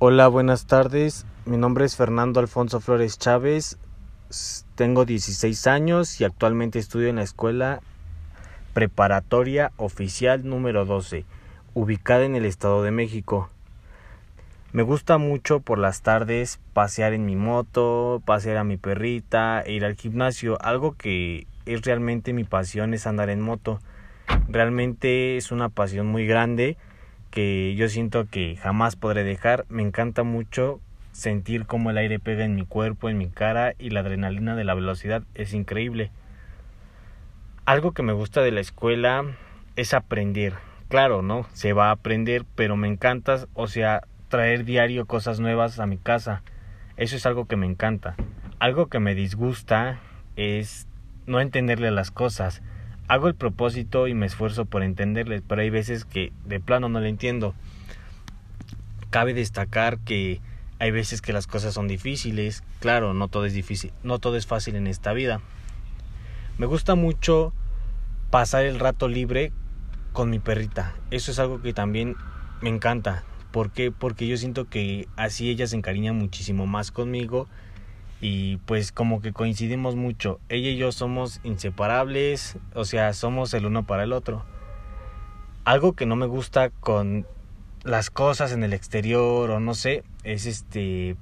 Hola, buenas tardes. Mi nombre es Fernando Alfonso Flores Chávez. Tengo 16 años y actualmente estudio en la escuela preparatoria oficial número 12, ubicada en el Estado de México. Me gusta mucho por las tardes pasear en mi moto, pasear a mi perrita, ir al gimnasio. Algo que es realmente mi pasión es andar en moto. Realmente es una pasión muy grande que yo siento que jamás podré dejar. Me encanta mucho sentir cómo el aire pega en mi cuerpo, en mi cara y la adrenalina de la velocidad es increíble. Algo que me gusta de la escuela es aprender. Claro, ¿no? Se va a aprender, pero me encanta, o sea, traer diario cosas nuevas a mi casa. Eso es algo que me encanta. Algo que me disgusta es no entenderle las cosas hago el propósito y me esfuerzo por entenderles, pero hay veces que de plano no le entiendo. Cabe destacar que hay veces que las cosas son difíciles, claro, no todo es difícil, no todo es fácil en esta vida. Me gusta mucho pasar el rato libre con mi perrita. Eso es algo que también me encanta. ¿Por qué? Porque yo siento que así ella se encariña muchísimo más conmigo y pues como que coincidimos mucho. Ella y yo somos inseparables, o sea, somos el uno para el otro. Algo que no me gusta con las cosas en el exterior o no sé, es este